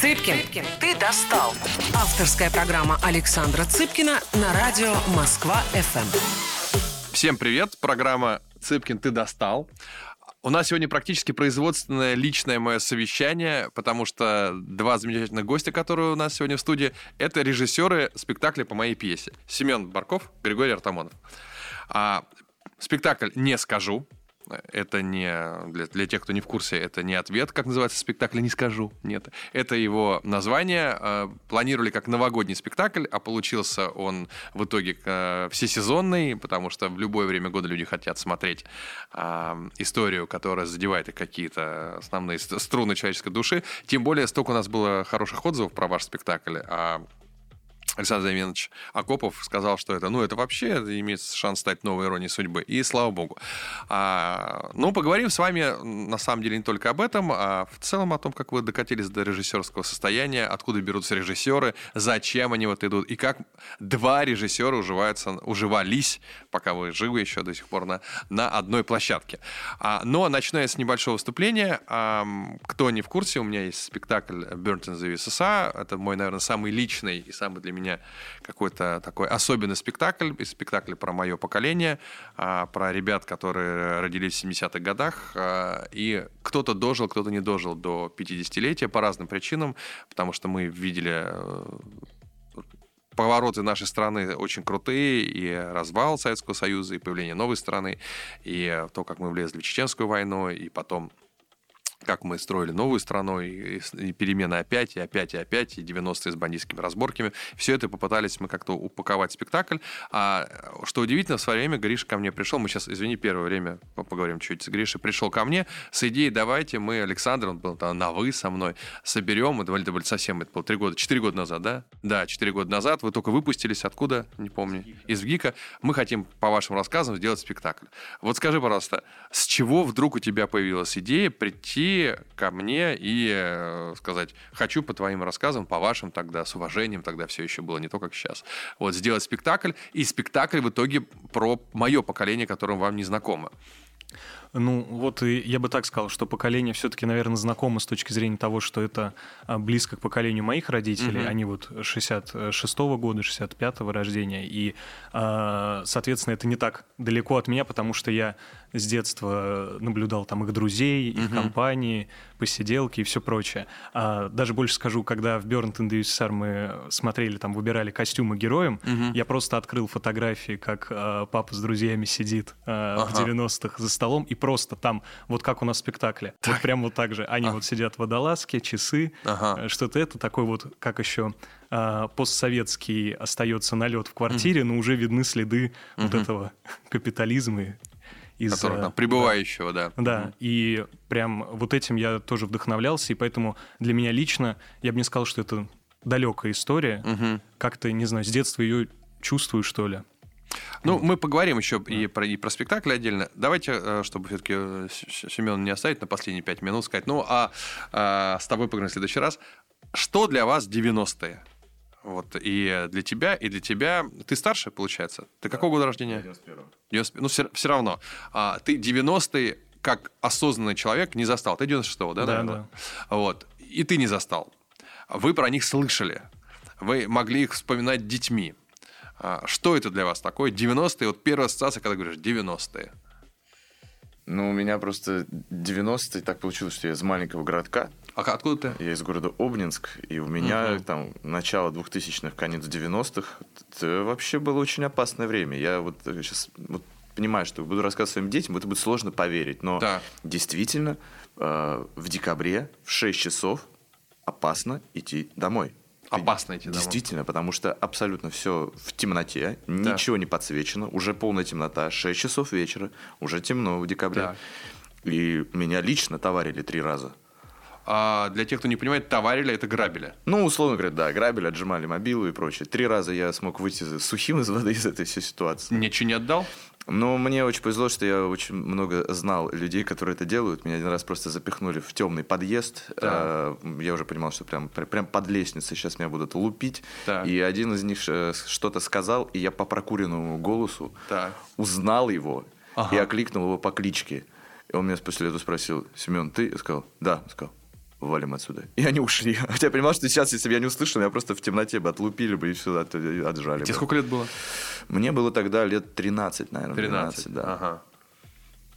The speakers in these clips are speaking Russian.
Цыпкин, ты достал. Авторская программа Александра Цыпкина на радио Москва-ФМ. Всем привет, программа «Цыпкин, ты достал». У нас сегодня практически производственное личное мое совещание, потому что два замечательных гостя, которые у нас сегодня в студии, это режиссеры спектакля по моей пьесе. Семен Барков, Григорий Артамонов. А, спектакль «Не скажу», это не для, для тех, кто не в курсе, это не ответ, как называется спектакль, не скажу. Нет, это его название. Э, планировали как новогодний спектакль, а получился он в итоге э, всесезонный, потому что в любое время года люди хотят смотреть э, историю, которая задевает их какие-то основные струны человеческой души. Тем более столько у нас было хороших отзывов про ваш спектакль, а Александр Заменович Акопов сказал, что это, ну, это вообще имеет шанс стать новой иронией судьбы. И слава богу. А, ну, поговорим с вами, на самом деле, не только об этом, а в целом о том, как вы докатились до режиссерского состояния, откуда берутся режиссеры, зачем они вот идут, и как два режиссера уживаются, уживались, пока вы живы еще до сих пор, на, на одной площадке. А, но начиная с небольшого выступления, а, кто не в курсе, у меня есть спектакль «Burnt in the USSR», это мой, наверное, самый личный и самый для меня меня какой-то такой особенный спектакль, спектакль про мое поколение, а, про ребят, которые родились в 70-х годах, а, и кто-то дожил, кто-то не дожил до 50-летия по разным причинам, потому что мы видели э, повороты нашей страны очень крутые, и развал Советского Союза, и появление новой страны, и то, как мы влезли в Чеченскую войну, и потом как мы строили новую страну, и, и перемены опять, и опять, и опять, и 90-е с бандитскими разборками. Все это попытались мы как-то упаковать в спектакль. А что удивительно, в свое время Гриша ко мне пришел, мы сейчас, извини, первое время поговорим чуть с Гришей, пришел ко мне с идеей, давайте мы, Александр, он был там на «вы» со мной, соберем, это, это были совсем, это было три года, четыре года назад, да? Да, четыре года назад, вы только выпустились, откуда, не помню, из ВГИКа. Мы хотим, по вашим рассказам, сделать спектакль. Вот скажи, пожалуйста, с чего вдруг у тебя появилась идея прийти ко мне и э, сказать, хочу по твоим рассказам, по вашим тогда, с уважением, тогда все еще было не то, как сейчас. Вот сделать спектакль, и спектакль в итоге про мое поколение, которым вам не знакомо. Ну, вот я бы так сказал, что поколение все-таки, наверное, знакомо с точки зрения того, что это а, близко к поколению моих родителей. Угу. Они вот 66-го года, 65-го рождения. И, а, соответственно, это не так далеко от меня, потому что я с детства наблюдал там их друзей, их угу. компании, посиделки и все прочее. А, даже больше скажу, когда в Burnt in the USSR мы смотрели, там, выбирали костюмы героям, угу. я просто открыл фотографии, как папа с друзьями сидит ага. в 90-х за столом, и просто там, вот как у нас в спектакле. Так. Вот прям вот так же. Они а. вот сидят в водолазке, часы, ага. Э, что-то это такой вот, как еще а, постсоветский остается налет в квартире, mm. но уже видны следы mm-hmm. вот этого капитализма из... Которого, там, пребывающего, да. Да, да. и прям вот этим я тоже вдохновлялся, и поэтому для меня лично, я бы не сказал, что это далекая история, угу. как-то, не знаю, с детства ее чувствую, что ли. Ну, мы поговорим еще да. и, про, и про спектакль отдельно. Давайте, э, чтобы все-таки э, Семен не оставить на последние пять минут, сказать, ну, а, а с тобой поговорим в следующий раз. Что для вас 90-е? Вот, и для тебя, и для тебя. Ты старше, получается? Ты да. какого года рождения? 91-го. 90, ну, все, все равно. А, ты 90-е как осознанный человек не застал. Ты 96-го, да? Да, да. Вот. И ты не застал. Вы про них слышали. Вы могли их вспоминать детьми. А, что это для вас такое? 90-е, вот первая ассоциация, когда говоришь 90-е. Ну, у меня просто 90-е так получилось, что я из маленького городка. А откуда ты? Я из города Обнинск, и у меня угу. там начало 2000-х, конец 90-х. Это вообще было очень опасное время. Я вот сейчас вот понимаю, что буду рассказывать своим детям, это будет сложно поверить. Но да. действительно, э, в декабре в 6 часов опасно идти домой. Опасно идти домой. Действительно, потому что абсолютно все в темноте, да. ничего не подсвечено, уже полная темнота, 6 часов вечера, уже темно в декабре. Да. И меня лично товарили три раза. А для тех, кто не понимает, товарили это грабили. Ну, условно говоря, да, грабили, отжимали мобилу и прочее. Три раза я смог выйти сухим из воды из этой всей ситуации. Ничего не отдал? Но мне очень повезло, что я очень много знал людей, которые это делают. Меня один раз просто запихнули в темный подъезд. Да. Я уже понимал, что прям, прям под лестницей сейчас меня будут лупить. Да. И один из них э, что-то сказал, и я по прокуренному голосу да. узнал его ага. и окликнул его по кличке. И он меня после этого спросил, Семен, ты? Я сказал, да. Я сказал, валим отсюда. И они ушли. Хотя я понимал, что сейчас, если бы я не услышал, меня просто в темноте бы отлупили бы и все от, отжали. Тебе сколько лет было? Мне было тогда лет 13, наверное. 13, 12, да. Ага.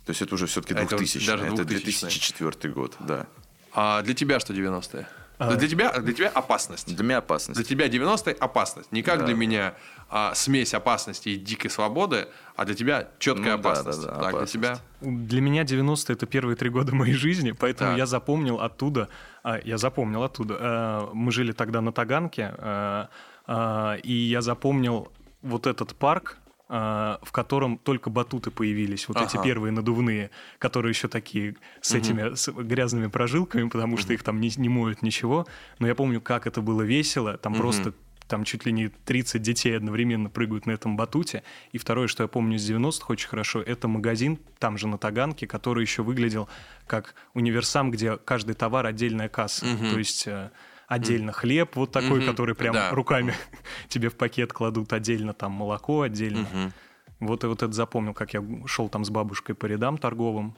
То есть это уже все-таки Это 2000 даже Это 2000-е. 2004 год, да. А для тебя что 90-е? А. Для, тебя, для тебя опасность. Для меня опасность. Для тебя 90-е опасность. Не как Да. для меня а, смесь опасности и дикой свободы, а для тебя четкая Ну да, опасность. да, да, так, опасность. для тебя. Для меня 90-е это первые три года моей жизни, поэтому Так. я запомнил оттуда, а, я запомнил оттуда. э, мы жили тогда на Таганке, э, э, и я запомнил вот этот парк, в котором только батуты появились, вот эти Ага. первые надувные, которые еще такие с этими с грязными прожилками, потому что их там не, не моют ничего. Но я помню, как это было весело. Там просто там чуть ли не 30 детей одновременно прыгают на этом батуте. И второе, что я помню из 90-х очень хорошо, это магазин, там же на Таганке, который еще выглядел как универсам, где каждый товар отдельная касса. То есть э, отдельно хлеб вот такой, Мгм. который прям Да. руками тебе в пакет кладут, отдельно там молоко, отдельно. Мгм. Вот и вот это запомнил, как я шел там с бабушкой по рядам торговым.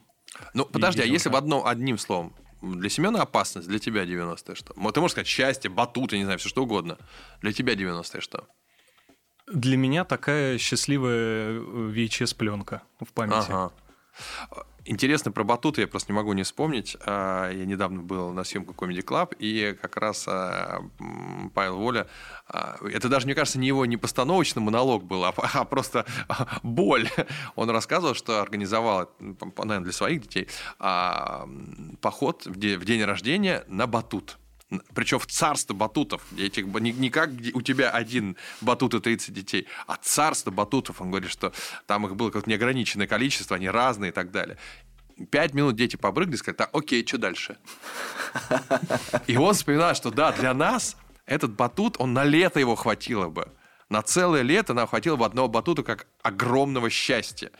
Ну, подожди, а если да. в одно, одним словом, для Семена опасность, для тебя 90-е что? Ты можешь сказать счастье, батут, я не знаю, все что угодно. Для тебя 90-е что? Для меня такая счастливая VHS-пленка в памяти. Ага. Интересно про батуты, я просто не могу не вспомнить. А, Я недавно был на съемку Comedy Club, и как раз а, Павел Воля, а, это даже, мне кажется, не его не постановочный монолог был, а, просто боль. Он рассказывал, что организовал, наверное, для своих детей поход в день рождения на батут. Причем в царство батутов. Этих, не, не как у тебя один батут и 30 детей, а царство батутов. Он говорит, что там их было как неограниченное количество, они разные и так далее. Пять минут дети побрыгали, сказали, так, окей, что дальше? И он вспоминает, что да, для нас этот батут, он на лето его хватило бы. На целое лето нам хватило бы одного батута как огромного счастья.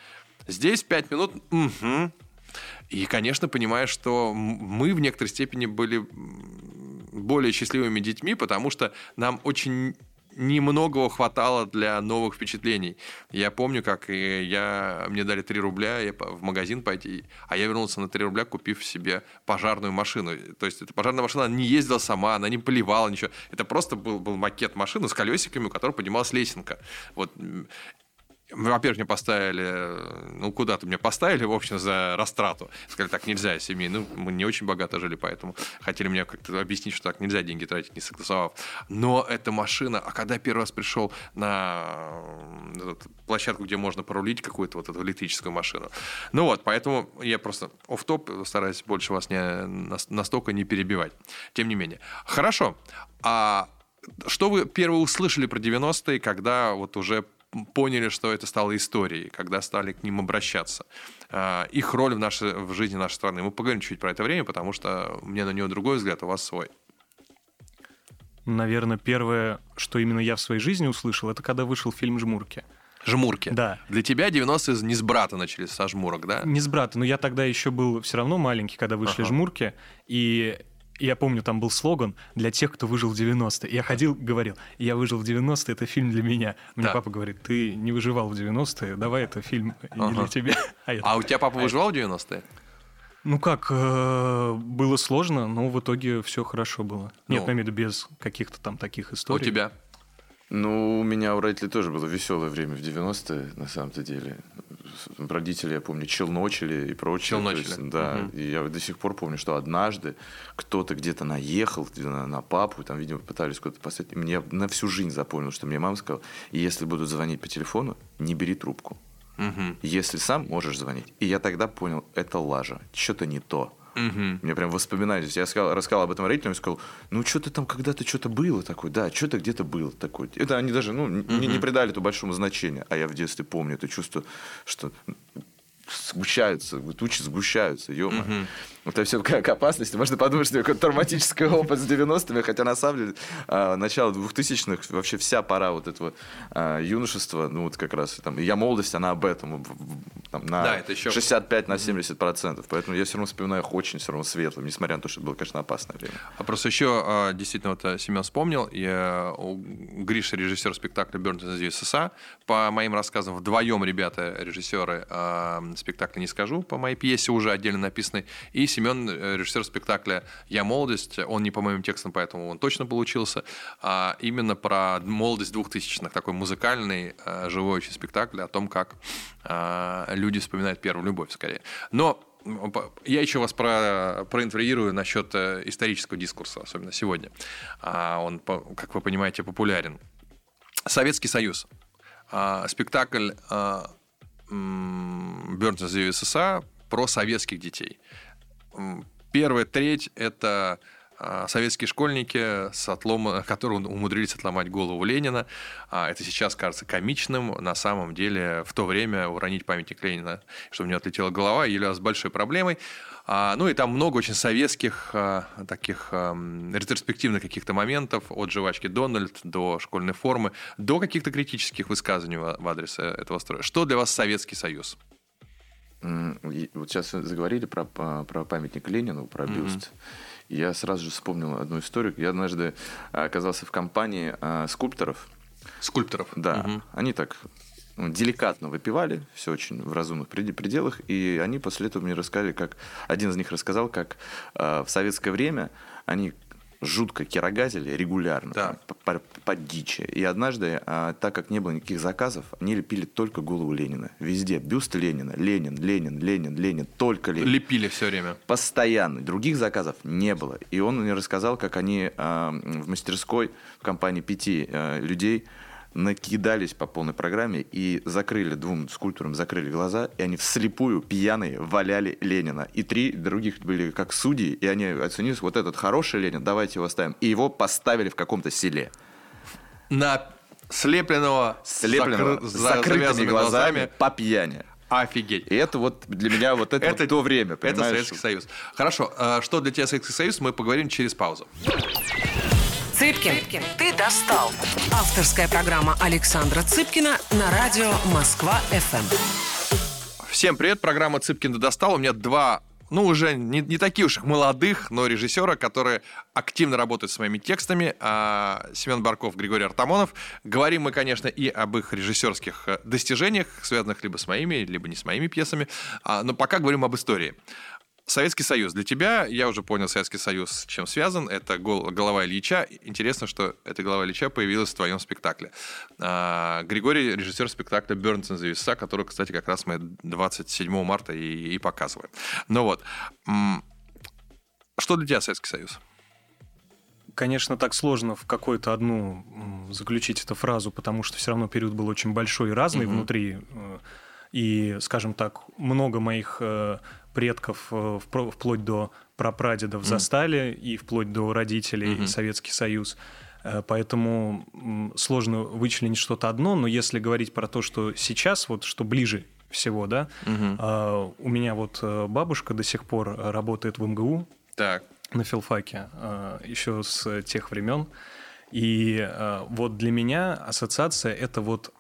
Здесь пять минут, мгм. И, конечно, понимаешь, что мы в некоторой степени были более счастливыми детьми, потому что нам очень немногого хватало для новых впечатлений. Я помню, как и я, мне дали 3 рубля я в магазин пойти, а я вернулся на 3 рубля, купив себе пожарную машину. То есть эта пожарная машина не ездила сама, она не поливала ничего. Это просто был, был макет машины с колесиками, у которой поднималась лесенка. Вот во-первых, мне поставили, э, ну, куда-то меня поставили, в общем, за растрату. Сказали, так нельзя, семьи. Ну, мы не очень богато жили, поэтому хотели мне как-то объяснить, что так нельзя деньги тратить, не согласовав. Но эта машина, а когда первый раз пришел на э, площадку, где можно порулить какую-то вот эту электрическую машину. Ну вот, поэтому я просто оф топ стараюсь больше вас не, нас- настолько не перебивать. Тем не менее. Хорошо. А что вы первое услышали про 90-е, когда вот уже поняли, что это стало историей, когда стали к ним обращаться. А, Их роль в, нашей, в жизни нашей страны. Мы поговорим чуть про это время, потому что у меня на него другой взгляд, у вас свой. Наверное, первое, что именно я в своей жизни услышал, это когда вышел фильм «Жмурки». Жмурки. Да. Для тебя 90-е не с брата начались, со жмурок, да? Не с брата, но я тогда еще был все равно маленький, когда вышли Ага. «Жмурки», и я помню, там был слоган «Для тех, кто выжил в 90-е». Я ходил, говорил, «Я выжил в 90-е, это фильм для меня». Мне Да. папа говорит, ты не выживал в 90-е, давай это фильм не для тебя. А я А у тебя папа выживал в 90-е? Ну как, э, было сложно, но в итоге все хорошо было. Нет, Ну. имею в виду без каких-то там таких У историй. тебя? Ну, у меня у родителей тоже было веселое время в 90-е, на самом-то деле. Родители, я помню, челночили и прочее. Челночили. Есть, да, Мгм. и я до сих пор помню, что однажды кто-то где-то наехал на, на папу, там, видимо, пытались куда-то поставить. И мне на всю жизнь запомнил, что мне мама сказала, если будут звонить по телефону, не бери трубку. Мгм. Если сам можешь звонить. И я тогда понял, это лажа, что-то не то. Мгм. Мне прям воспоминания. Я сказал, рассказал об этом родителям и сказал, ну, что-то там когда-то что-то было такое. Да, что-то где-то было такое. Это они даже ну, не, не придали это большому значения. А я в детстве помню это чувство, что сгущаются, тучи сгущаются, ё Это все как опасность. Можно подумать, что какой-то травматический опыт с 90-ми, хотя на самом деле а, начало 2000-х, вообще вся пора вот этого а, юношества, ну вот как раз, там, я молодость, она об этом, там, на Да, это ещё- 65 на 70 процентов. Поэтому я все равно вспоминаю их очень все равно светлым, несмотря на то, что это было, конечно, опасное время. А просто еще а, действительно вот а, Семен вспомнил, я, у Гриша режиссер спектакля «Burnt in the USA». По моим рассказам, вдвоем ребята режиссеры спектакля «Не скажу», по моей пьесе уже отдельно написанной. И Семен, э, режиссер спектакля «Я молодость», он не по моим текстам, поэтому он точно получился, а именно про молодость двухтысячных, такой музыкальный, э, живой очень спектакль о том, как э, люди вспоминают первую любовь, скорее. Но я еще вас про, проинформирую насчет исторического дискурса, особенно сегодня. А он, как вы понимаете, популярен. Советский Союз. А, спектакль Burns of СССР про советских детей. Первая треть – это а, советские школьники, с отлома, которые умудрились отломать голову Ленина. А, это сейчас кажется комичным. На самом деле, в то время уронить памятник Ленина, чтобы у него отлетела голова, являлось большой проблемой. А, ну и там много очень советских таких ретроспективных каких-то моментов, от жвачки Дональд до школьной формы, до каких-то критических высказываний в адрес э, этого строя. Что для вас Советский Союз? Вот сейчас заговорили про, про памятник Ленину, про бюст. Mm-hmm. Я сразу же вспомнил одну историю. Я однажды оказался в компании а, скульпторов. Скульпторов? Да. Угу. Они так ну, деликатно выпивали, все очень в разумных пределах, и они после этого мне рассказали, как один из них рассказал, как э, в советское время они жутко кирогазили регулярно, да. по, по, дичи. И однажды, а, так как не было никаких заказов, они лепили только голову Ленина. Везде бюст Ленина, Ленин, Ленин, Ленин, Ленин, только Ленин. Лепили все время. Постоянно. Других заказов не было. И он мне рассказал, как они а, в мастерской в компании пяти а, людей накидались по полной программе и закрыли двум скульпторам, закрыли глаза, и они вслепую пьяные валяли Ленина. И три других были как судьи, и они оценили, вот этот хороший Ленин, давайте его оставим. И его поставили в каком-то селе. На слепленного, слепленного закры... с закрытыми глазами, глазами по пьяни. Офигеть. И это вот для меня вот это, это вот то время, понимаешь? Это Советский Союз. Хорошо, а что для тебя Советский Союз, мы поговорим через паузу. Цыпкин, ты достал. Авторская программа Александра Цыпкина на радио Москва-ФМ. Всем привет, программа Цыпкин ты достал. У меня два ну, уже не, не таких уж молодых, но режиссера, которые активно работают с моими текстами. А, Семен Барков, Григорий Артамонов. Говорим мы, конечно, и об их режиссерских э, достижениях, связанных либо с моими, либо не с моими пьесами. А, но пока говорим об истории. Советский Союз. Для тебя, я уже понял, Советский Союз с чем связан. Это голова Ильича. Интересно, что эта голова Ильича появилась в твоем спектакле. А, Григорий, режиссер спектакля «Бернс за веса», который, кстати, как раз мы 27 марта и, и показываем. Ну вот. Что для тебя Советский Союз? Конечно, так сложно в какую-то одну заключить эту фразу, потому что все равно период был очень большой и разный угу. внутри. Э, и, скажем так, много моих э, предков э, вплоть до прапрадедов mm. застали, и вплоть до родителей, mm-hmm. Советский Союз. Э, поэтому сложно вычленить что-то одно, но если говорить про то, что сейчас, вот что ближе всего, да, угу. у меня вот э, бабушка до сих пор работает в МГУ. Так. На филфаке еще с тех времен. И вот для меня ассоциация это вот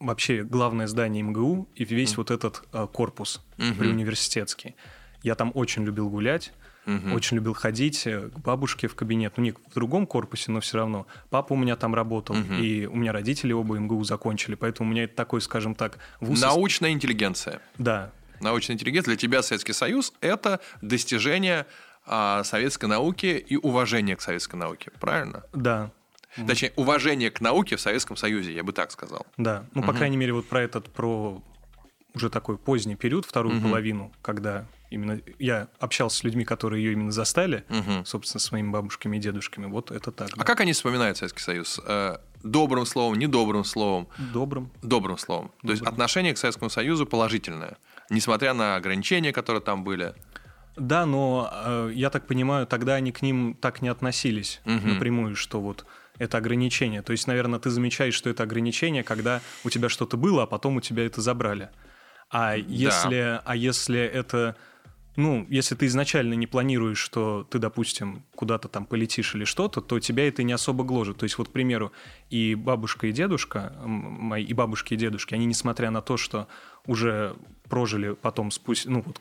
вообще главное здание МГУ и весь mm. вот этот э, корпус mm-hmm. при университетский. Я там очень любил гулять, mm-hmm. очень любил ходить э, к бабушке в кабинет. Ну, не в другом корпусе, но все равно. Папа у меня там работал, mm-hmm. и у меня родители оба МГУ закончили, поэтому у меня это такой, скажем так, вуз... Научная интеллигенция. Да. Научная интеллигенция. Для тебя Советский Союз – это достижение а, советской науки и уважение к советской науке, правильно? Да. Точнее, уважение к науке в Советском Союзе, я бы так сказал. Да, ну, по крайней мере, вот про этот, про уже такой поздний период, вторую угу. половину, когда именно я общался с людьми, которые ее именно застали, угу. собственно, с моими бабушками и дедушками. Вот это так. А как они вспоминают Советский Союз? Э, добрым словом, недобрым словом? Добрым. Добрым словом. Добрым. То есть отношение к Советскому Союзу положительное, несмотря на ограничения, которые там были. Да, но э, я так понимаю, тогда они к ним так не относились угу. напрямую, что вот это ограничение. То есть, наверное, ты замечаешь, что это ограничение, когда у тебя что-то было, а потом у тебя это забрали. А если, да. а если это, ну, если ты изначально не планируешь, что ты, допустим, куда-то там полетишь или что-то, то тебя это не особо гложет. То есть, вот, к примеру, и бабушка, и дедушка, мои, и бабушки, и дедушки, они, несмотря на то, что уже прожили потом, спусть, ну, вот,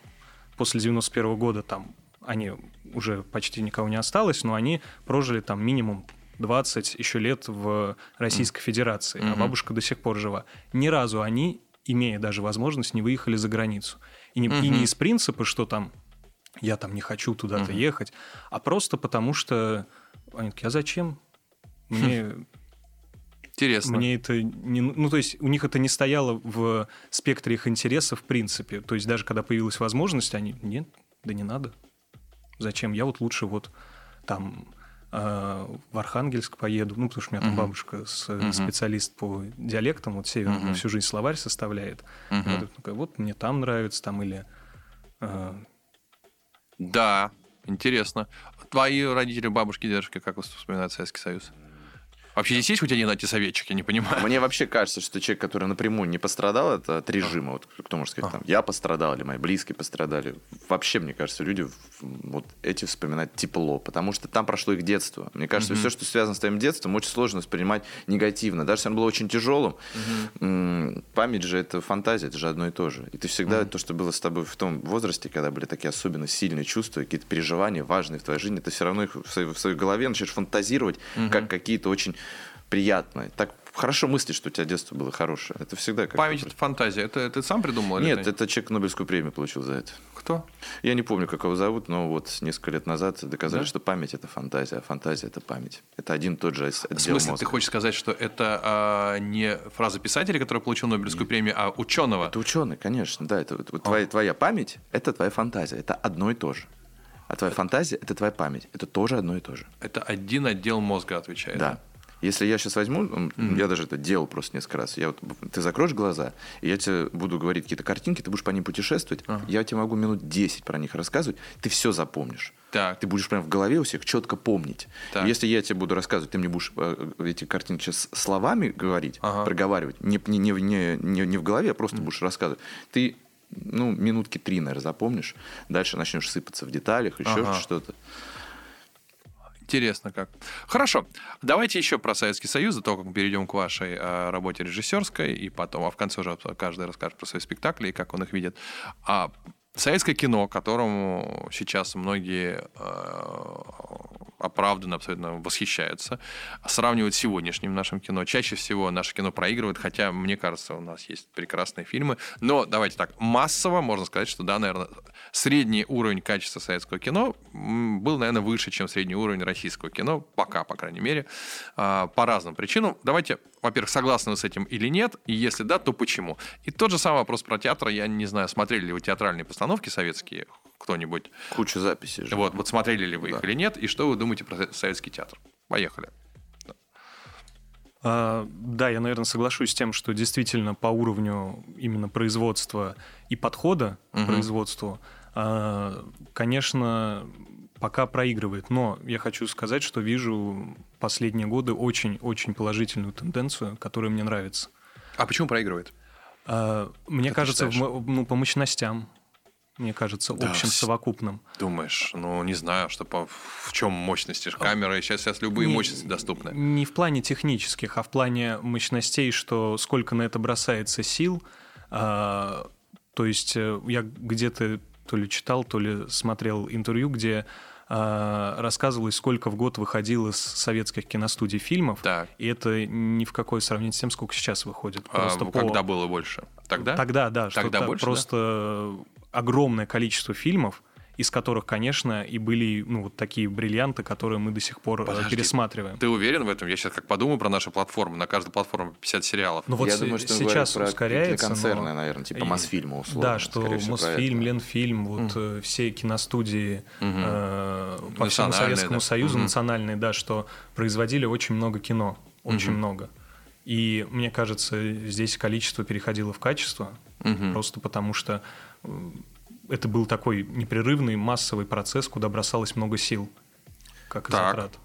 после 91 -го года там они уже почти никого не осталось, но они прожили там минимум 20 еще лет в Российской Федерации, mm-hmm. а бабушка до сих пор жива. Ни разу они, имея даже возможность, не выехали за границу. И не, mm-hmm. и не из принципа, что там я там не хочу туда-то угу. ехать, а просто потому что они такие, а зачем? Мне Интересно. Мне это не... Ну, то есть у них это не стояло в спектре их интересов в принципе. То есть даже когда появилась возможность, они... Нет, да не надо. Зачем? Я вот лучше вот там в Архангельск поеду, ну, потому что у меня там uh-huh. бабушка с, uh-huh. специалист по диалектам, вот северный, uh-huh. всю жизнь словарь составляет. Uh-huh. Вот, вот мне там нравится, там или... Э... Да, интересно. Твои родители, бабушки, дедушки, как вспоминают Советский Союз? Вообще здесь есть хоть один антисоветчик, я не понимаю. Мне вообще кажется, что человек, который напрямую не пострадал от, от режима, вот кто может сказать, там, я пострадал или мои близкие пострадали, вообще, мне кажется, люди вот эти вспоминают тепло, потому что там прошло их детство. Мне кажется, mm-hmm. все, что связано с твоим детством, очень сложно воспринимать негативно. Даже если оно было очень тяжелым, mm-hmm. память же это фантазия, это же одно и то же. И ты всегда, mm-hmm. то, что было с тобой в том возрасте, когда были такие особенно сильные чувства, какие-то переживания важные в твоей жизни, ты все равно их в своей, в своей голове начинаешь фантазировать, mm-hmm. как какие-то очень приятно. Так хорошо мыслить, что у тебя детство было хорошее. Это всегда как Память – это фантазия. Это ты сам придумал? Нет, это, это человек Нобелевскую премию получил за это. Кто? Я не помню, как его зовут, но вот несколько лет назад доказали, да? что память – это фантазия, а фантазия – это память. Это один и тот же отдел В смысле, мозга. ты хочешь сказать, что это а, не фраза писателя, который получил Нобелевскую Нет. премию, а ученого? Это ученый, конечно, да. Это, вот, а. твоя, твоя память – это твоя фантазия. Это одно и то же. А твоя фантазия – это твоя память. Это тоже одно и то же. Это один отдел мозга отвечает. Да. Если я сейчас возьму, mm-hmm. я даже это делал просто несколько раз. Я вот, ты закроешь глаза, и я тебе буду говорить какие-то картинки, ты будешь по ним путешествовать. Uh-huh. Я тебе могу минут 10 про них рассказывать, ты все запомнишь. Так. Ты будешь прям в голове у всех четко помнить. Так. Если я тебе буду рассказывать, ты мне будешь э, эти картинки сейчас словами говорить, ага. проговаривать, не, не, не, не, не в голове, а просто mm. будешь рассказывать. Ты ну, минутки три, наверное, запомнишь. Дальше начнешь сыпаться в деталях, еще ага. что-то. Интересно как. Хорошо. Давайте еще про Советский Союз, до того, как мы перейдем к вашей э, работе режиссерской, и потом, а в конце уже каждый расскажет про свои спектакли и как он их видит. А советское кино, которому сейчас многие э, оправданно абсолютно восхищаются, сравнивают с сегодняшним нашим кино. Чаще всего наше кино проигрывает, хотя, мне кажется, у нас есть прекрасные фильмы. Но давайте так, массово можно сказать, что, да, наверное, средний уровень качества советского кино был, наверное, выше, чем средний уровень российского кино, пока, по крайней мере, а, по разным причинам. Давайте, во-первых, согласны вы с этим или нет, и если да, то почему? И тот же самый вопрос про театр. Я не знаю, смотрели ли вы театральные постановки советские, кто-нибудь? Куча записей же. Вот, вот смотрели ли вы да. их или нет, и что вы думаете про советский театр? Поехали. А, да, я, наверное, соглашусь с тем, что действительно по уровню именно производства и подхода угу. к производству, а, конечно, пока проигрывает. Но я хочу сказать, что вижу последние годы очень-очень положительную тенденцию, которая мне нравится. А почему проигрывает? А, мне как кажется, в, ну, по мощностям мне кажется, да, общим совокупным. Думаешь, ну не знаю, что по, в чем мощности камеры, сейчас, сейчас любые не, мощности доступны. Не в плане технических, а в плане мощностей, что сколько на это бросается сил. А, то есть э, я где-то то ли читал, то ли смотрел интервью, где а, рассказывалось, сколько в год выходило с советских киностудий фильмов. Так. И это ни в какое сравнение с тем, сколько сейчас выходит. А, просто а, по... Когда было больше? Тогда? Тогда, да. Тогда больше, просто да? Огромное количество фильмов, из которых, конечно, и были ну, вот такие бриллианты, которые мы до сих пор э, Подожди, пересматриваем. Ты уверен в этом? Я сейчас как подумаю про наши платформы. На каждой платформе 50 сериалов. Ну вот Я с- думаю, что сейчас про ускоряется. концерны, но... наверное, типа Мосфильма условно. Да, что Мосфильм, Ленфильм, вот mm. все киностудии mm э, по всему Советскому да. Союзу, mm национальные, да, что производили очень много кино. Очень mm много. И мне кажется, здесь количество переходило в качество, mm просто потому что это был такой непрерывный массовый процесс, куда бросалось много сил, как и так. затрат.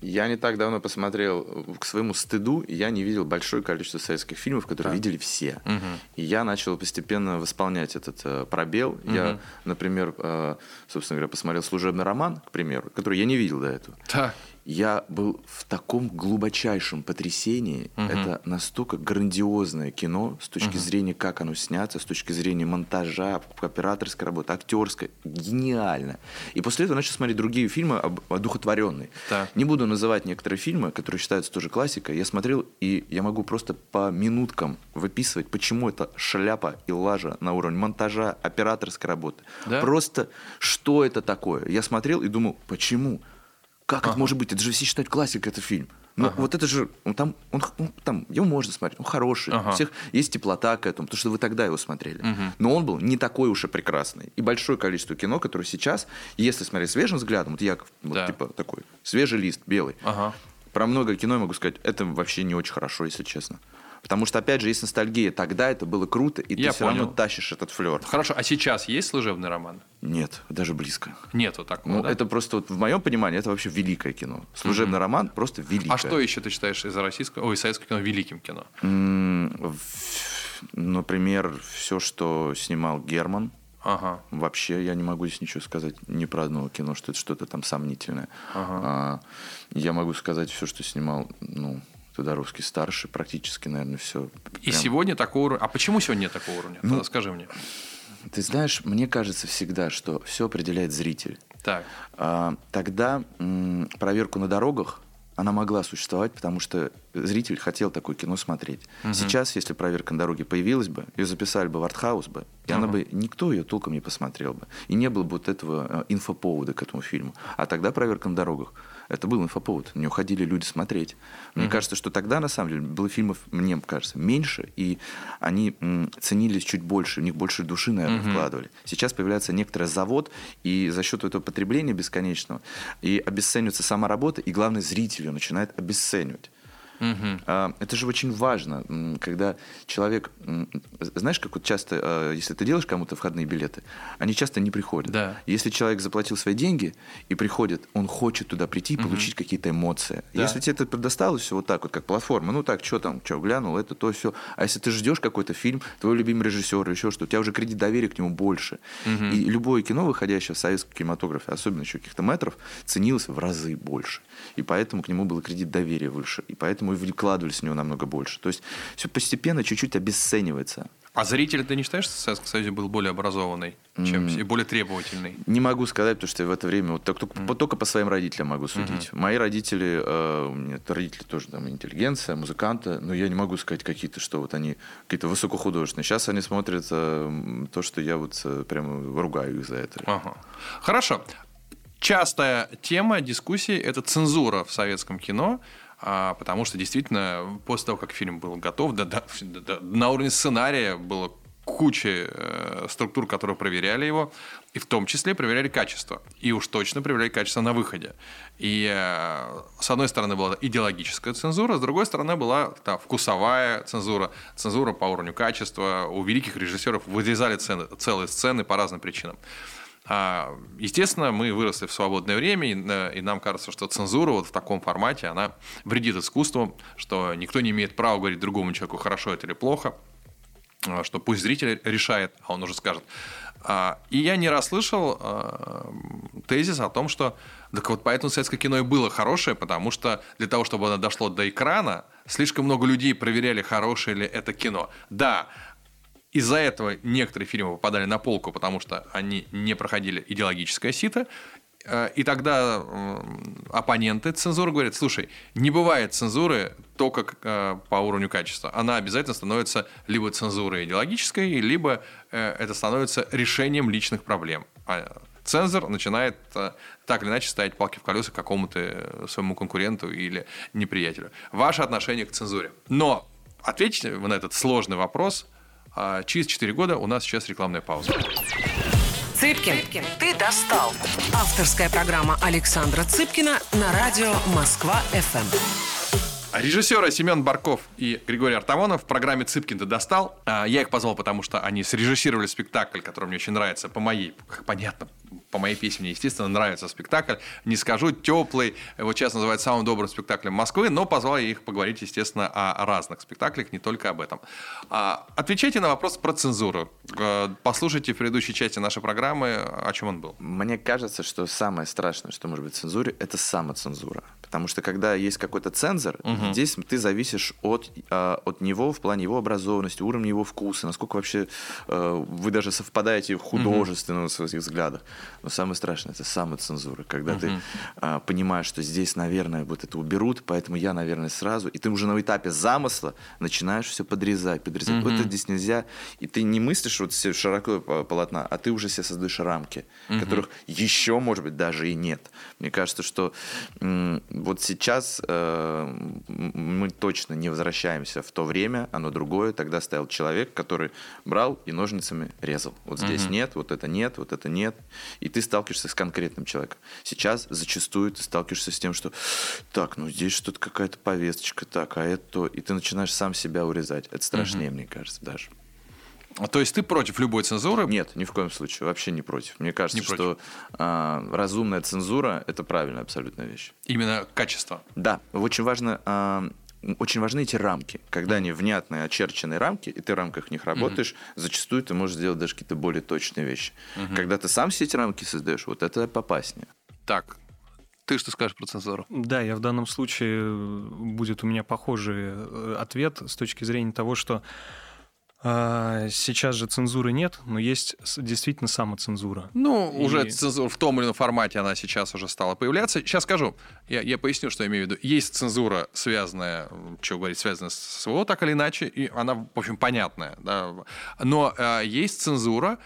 Я не так давно посмотрел к своему стыду, я не видел большое количество советских фильмов, которые да. видели все. Угу. И я начал постепенно восполнять этот э, пробел. Угу. Я, например, э, собственно говоря, посмотрел служебный роман, к примеру, который я не видел до этого. Да. Я был в таком глубочайшем потрясении. Угу. Это настолько грандиозное кино с точки угу. зрения, как оно снято, с точки зрения монтажа, операторской работы, актерской. Гениально. И после этого начал смотреть другие фильмы одухотворенные. Да. Не буду называть некоторые фильмы, которые считаются тоже классикой. Я смотрел, и я могу просто по минуткам выписывать, почему это шляпа и лажа на уровне монтажа, операторской работы. Да? Просто что это такое? Я смотрел и думал, почему? Как ага. это может быть? Это же все считают классикой, это фильм. Но ага. вот это же, он там, он, он, там, его можно смотреть, он хороший, ага. у всех есть теплота к этому, потому что вы тогда его смотрели. Угу. Но он был не такой уж и прекрасный. И большое количество кино, которое сейчас, если смотреть свежим взглядом, вот я вот, да. типа такой, свежий лист, белый. Ага. Про многое кино я могу сказать, это вообще не очень хорошо, если честно. Потому что, опять же, есть ностальгия. Тогда это было круто, и Я ты все равно тащишь этот флер. Хорошо, а сейчас есть служебный роман? Нет, даже близко. Нет вот такого, Ну, да? это просто, вот, в моем понимании, это вообще великое кино. Служебный роман просто великое. А что еще ты считаешь из российского, ой, советского кино великим кино? Mm, например, все, что снимал Герман. Ага. Вообще я не могу здесь ничего сказать ни про одно кино, что это что-то там сомнительное. Ага. А, я могу сказать все, что снимал, ну, Тодоровский старший, практически, наверное, все. И прям... сегодня такого уровня. А почему сегодня нет такого уровня? Ну, Тогда скажи мне. Ты знаешь, мне кажется всегда, что все определяет зритель. Так. А, тогда м, проверку на дорогах она могла существовать, потому что зритель хотел такое кино смотреть. Угу. Сейчас, если проверка на дороге появилась бы, ее записали бы в артхаус бы, и угу. она бы никто ее толком не посмотрел бы. И не было бы вот этого э, инфоповода к этому фильму. А тогда проверка на дорогах это был инфоповод. Не уходили люди смотреть. Мне mm-hmm. кажется, что тогда, на самом деле, было фильмов, мне кажется, меньше, и они м, ценились чуть больше, у них больше души, наверное, mm-hmm. вкладывали. Сейчас появляется некоторый завод, и за счет этого потребления бесконечного и обесценивается сама работа, и, главное, зритель ее начинает обесценивать. Угу. Это же очень важно, когда человек, знаешь, как вот часто, а, если ты делаешь кому-то входные билеты, они часто не приходят. Да. Если человек заплатил свои деньги и приходит, он хочет туда прийти и угу. получить какие-то эмоции. Да. Если тебе это предоставилось все вот так вот, как платформа, ну так, что там, что, глянул, это, то, все. А если ты ждешь какой-то фильм, твой любимый режиссер, еще что, у тебя уже кредит доверия к нему больше. Угу. И любое кино, выходящее в советском кинематографе, особенно еще каких-то метров, ценилось в разы больше. И поэтому к нему был кредит доверия выше. И поэтому и вкладывались в него намного больше. То есть все постепенно чуть-чуть обесценивается. А зритель, ты не считаешь, что в Советском Союзе был более образованный, чем mm. и более требовательный? Не могу сказать, потому что в это время вот только, mm. только по своим родителям могу судить. Mm-hmm. Мои родители, э, меня родители тоже там интеллигенция, музыканты, но я не могу сказать какие-то, что вот они какие-то высокохудожественные. Сейчас они смотрят э, то, что я вот э, прямо ругаю их за это. Ага. Хорошо. Частая тема дискуссии – это цензура в советском кино. А, потому что действительно после того, как фильм был готов, да, да, да, на уровне сценария было куча э, структур, которые проверяли его, и в том числе проверяли качество. И уж точно проверяли качество на выходе. И э, с одной стороны была идеологическая цензура, с другой стороны была та, вкусовая цензура, цензура по уровню качества. У великих режиссеров вырезали цены, целые сцены по разным причинам. А, естественно, мы выросли в свободное время, и нам кажется, что цензура вот в таком формате, она вредит искусству, что никто не имеет права говорить другому человеку, хорошо это или плохо, а, что пусть зритель решает, а он уже скажет. А, и я не раз слышал тезис о том, что так вот поэтому советское кино и было хорошее, потому что для того, чтобы оно дошло до экрана, слишком много людей проверяли, хорошее ли это кино. Да, из-за этого некоторые фильмы попадали на полку, потому что они не проходили идеологическое сито. Э, и тогда оппоненты цензуры говорят, слушай, не бывает цензуры только э, по уровню качества. Она обязательно становится либо цензурой идеологической, либо э, это становится решением личных проблем. А цензор начинает так или иначе ставить палки в колеса какому-то своему конкуренту или неприятелю. Ваше отношение к цензуре. Но ответьте на этот сложный вопрос а через 4 года у нас сейчас рекламная пауза. Цыпкин, Цыпкин, ты достал. Авторская программа Александра Цыпкина на радио Москва-ФМ. Режиссеры Семен Барков и Григорий Артамонов в программе «Цыпкин ты достал». А, я их позвал, потому что они срежиссировали спектакль, который мне очень нравится, по моей, как понятно, по моей песне, естественно, нравится спектакль. Не скажу, теплый, его часто называют самым добрым спектаклем Москвы, но позвал я их поговорить, естественно, о разных спектаклях, не только об этом. А, отвечайте на вопрос про цензуру. Э, послушайте в предыдущей части нашей программы, о чем он был. Мне кажется, что самое страшное, что может быть в цензуре, это самоцензура. Потому что когда есть какой-то цензор, угу. здесь ты зависишь от, э, от него в плане его образованности, уровня его вкуса, насколько вообще э, вы даже совпадаете в художественном угу. своих взглядах. Но самое страшное это самоцензура, когда угу. ты э, понимаешь, что здесь, наверное, вот это уберут, поэтому я, наверное, сразу. И ты уже на этапе замысла начинаешь все подрезать, подрезать. Угу. Вот это здесь нельзя. И ты не мыслишь вот все широко полотна, а ты уже себе создаешь рамки, угу. которых еще, может быть, даже и нет. Мне кажется, что вот сейчас э, мы точно не возвращаемся в то время, оно другое. Тогда стоял человек, который брал и ножницами резал. Вот здесь угу. нет, вот это нет, вот это нет. И ты сталкиваешься с конкретным человеком. Сейчас зачастую ты сталкиваешься с тем, что так, ну здесь что-то какая-то повесточка, так, а это... И ты начинаешь сам себя урезать. Это страшнее, угу. мне кажется, даже. А то есть ты против любой цензуры? Нет, ни в коем случае, вообще не против. Мне кажется, не что э, разумная цензура это правильная абсолютная вещь. Именно качество. Да, очень важно. Э, очень важны эти рамки. Когда они внятные, очерченные рамки, и ты в рамках них работаешь, mm-hmm. зачастую ты можешь сделать даже какие-то более точные вещи. Mm-hmm. Когда ты сам все эти рамки создаешь, вот это попаснее. Так, ты что скажешь про цензуру? Да, я в данном случае э, будет у меня похожий э, ответ с точки зрения того, что сейчас же цензуры нет, но есть действительно самоцензура. Ну, и... уже цензура в том или ином формате она сейчас уже стала появляться. Сейчас скажу, я, я поясню, что я имею в виду. Есть цензура, связанная, что говорить, связанная с СВО, так или иначе, и она, в общем, понятная. Да? Но э, есть цензура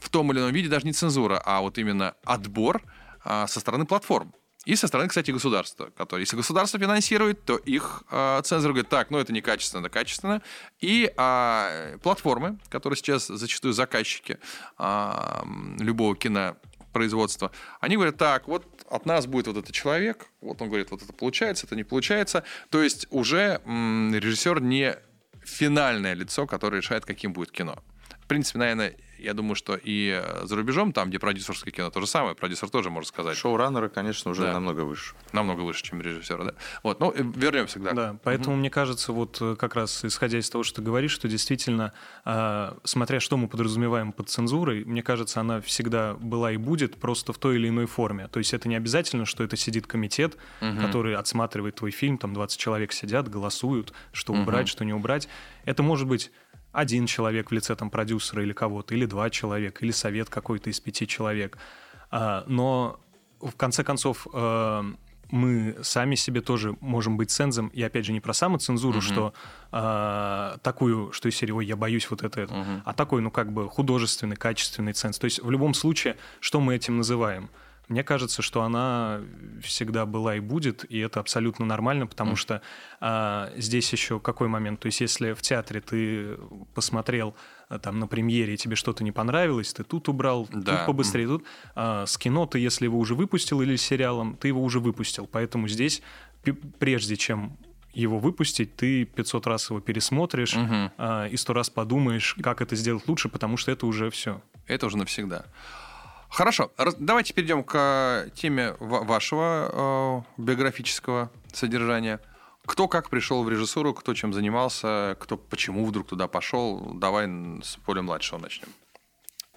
в том или ином виде, даже не цензура, а вот именно отбор э, со стороны платформ. И со стороны, кстати, государства, которые, если государство финансирует, то их э, цензор говорит, так, ну это не качественно, качественно. И э, платформы, которые сейчас зачастую заказчики э, любого кинопроизводства, они говорят, так, вот от нас будет вот этот человек, вот он говорит, вот это получается, это не получается. То есть уже м, режиссер не финальное лицо, которое решает, каким будет кино. В принципе, наверное, я думаю, что и э, за рубежом, там, где продюсерское кино, то же самое, продюсер тоже может сказать. Шоураннеры, конечно, уже да. намного выше. Намного выше, чем режиссеры, да. Вот, ну, вернемся к Да, да поэтому угу. мне кажется, вот э, как раз исходя из того, что ты говоришь, что действительно, э, смотря что мы подразумеваем под цензурой, мне кажется, она всегда была и будет просто в той или иной форме. То есть это не обязательно, что это сидит комитет, угу. который отсматривает твой фильм, там 20 человек сидят, голосуют, что убрать, угу. что не убрать. Это может быть один человек в лице там продюсера или кого-то, или два человека, или совет какой-то из пяти человек. А, но в конце концов э, мы сами себе тоже можем быть цензом, и опять же не про самоцензуру, uh-huh. что э, такую, что из серии «Ой, я боюсь вот это», uh-huh. а такой, ну как бы художественный, качественный ценз. То есть в любом случае, что мы этим называем? Мне кажется, что она всегда была и будет, и это абсолютно нормально, потому mm. что а, здесь еще какой момент? То есть, если в театре ты посмотрел а, там на премьере, тебе что-то не понравилось, ты тут убрал, да. тут побыстрее, тут. А, с кино ты, если его уже выпустил или с сериалом, ты его уже выпустил. Поэтому здесь, прежде чем его выпустить, ты 500 раз его пересмотришь угу. а, и сто раз подумаешь, как это сделать лучше, потому что это уже все. Это уже навсегда. Хорошо, давайте перейдем к теме вашего э, биографического содержания. Кто как пришел в режиссуру, кто чем занимался, кто почему вдруг туда пошел. Давай с более младшего начнем.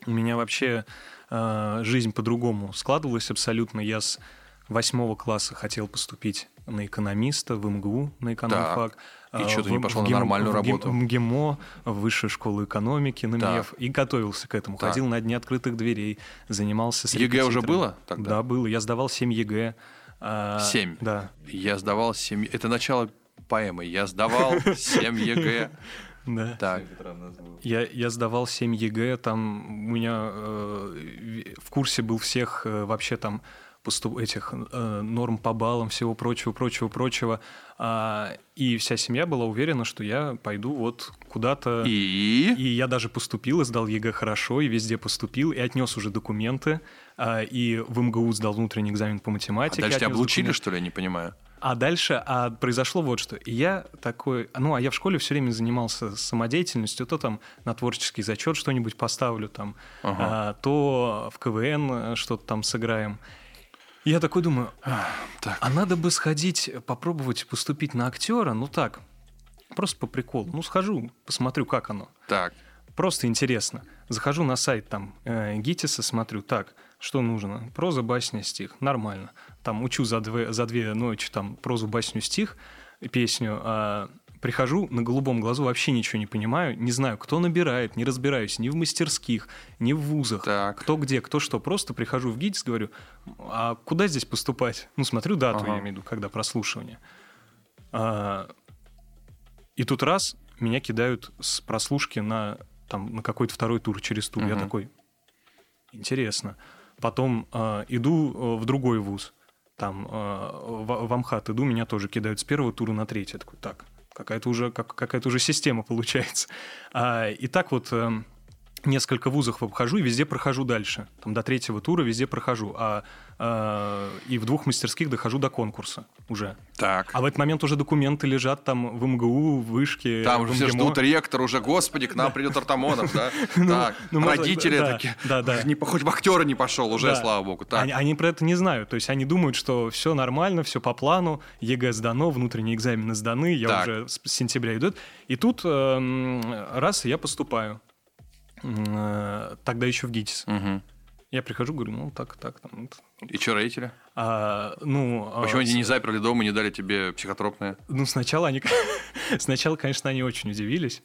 У меня вообще э, жизнь по-другому складывалась абсолютно. Я с восьмого класса хотел поступить на экономиста в МГУ, на экономфак. И что, ты не пошел в, на нормальную в, работу? В МГИМО, в Высшую школу экономики, на МИЭФ, и готовился к этому. Так. Ходил на дни открытых дверей, занимался с ЕГЭ уже было тогда? Да, было. Я сдавал 7 ЕГЭ. 7? А, да. Я сдавал 7... Это начало поэмы. Я сдавал 7 ЕГЭ. Да. Так. Я, я сдавал 7 ЕГЭ, там у меня э, в курсе был всех э, вообще там поступ... этих э, норм по баллам, всего прочего, прочего, прочего. А, и вся семья была уверена, что я пойду вот куда-то. И? И я даже поступил, и сдал ЕГЭ хорошо, и везде поступил, и отнес уже документы. А, и в МГУ сдал внутренний экзамен по математике. А дальше тебя облучили, документы. что ли, я не понимаю? А дальше а произошло вот что. И я такой... Ну, а я в школе все время занимался самодеятельностью. То там на творческий зачет что-нибудь поставлю, там, ага. а, то в КВН что-то там сыграем. Я такой думаю, так. а надо бы сходить, попробовать поступить на актера, ну так, просто по приколу. Ну, схожу, посмотрю, как оно. Так. Просто интересно. Захожу на сайт там э, Гитиса, смотрю, так, что нужно? Проза, басня, стих. Нормально. Там учу за две, за две ночи там прозу, басню, стих, песню. А прихожу на голубом глазу, вообще ничего не понимаю, не знаю, кто набирает, не разбираюсь ни в мастерских, ни в вузах, так. кто где, кто что. Просто прихожу в ГИТИС, говорю, а куда здесь поступать? Ну, смотрю дату, ага. я имею в виду, когда прослушивание. А, и тут раз меня кидают с прослушки на, там, на какой-то второй тур через тур. Угу. Я такой, интересно. Потом э, иду в другой вуз, там, э, в, в Амхат иду, меня тоже кидают с первого тура на третий. Я такой, так, какая-то уже, как, какая-то уже система получается. А, и так вот э, несколько вузов обхожу и везде прохожу дальше. Там до третьего тура везде прохожу. А, и в двух мастерских дохожу до конкурса уже. Так. А в этот момент уже документы лежат там в МГУ, в Вышке. Там уже все ждут ректор уже, господи, к нам придет Артамонов, да? Ну, так, ну, родители такие, да, да. хоть в актера не пошел уже, слава богу. Они про это не знают, то есть они думают, что все нормально, все по плану, ЕГЭ сдано, внутренние экзамены сданы, я уже с сентября идут. И тут эм, раз, я поступаю. Э, тогда еще в ГИТИС. Угу. Я прихожу, говорю, ну так, так. Там, и что родители? А, ну, Почему а, они не заперли дома, не дали тебе психотропное? Ну, сначала они... сначала, конечно, они очень удивились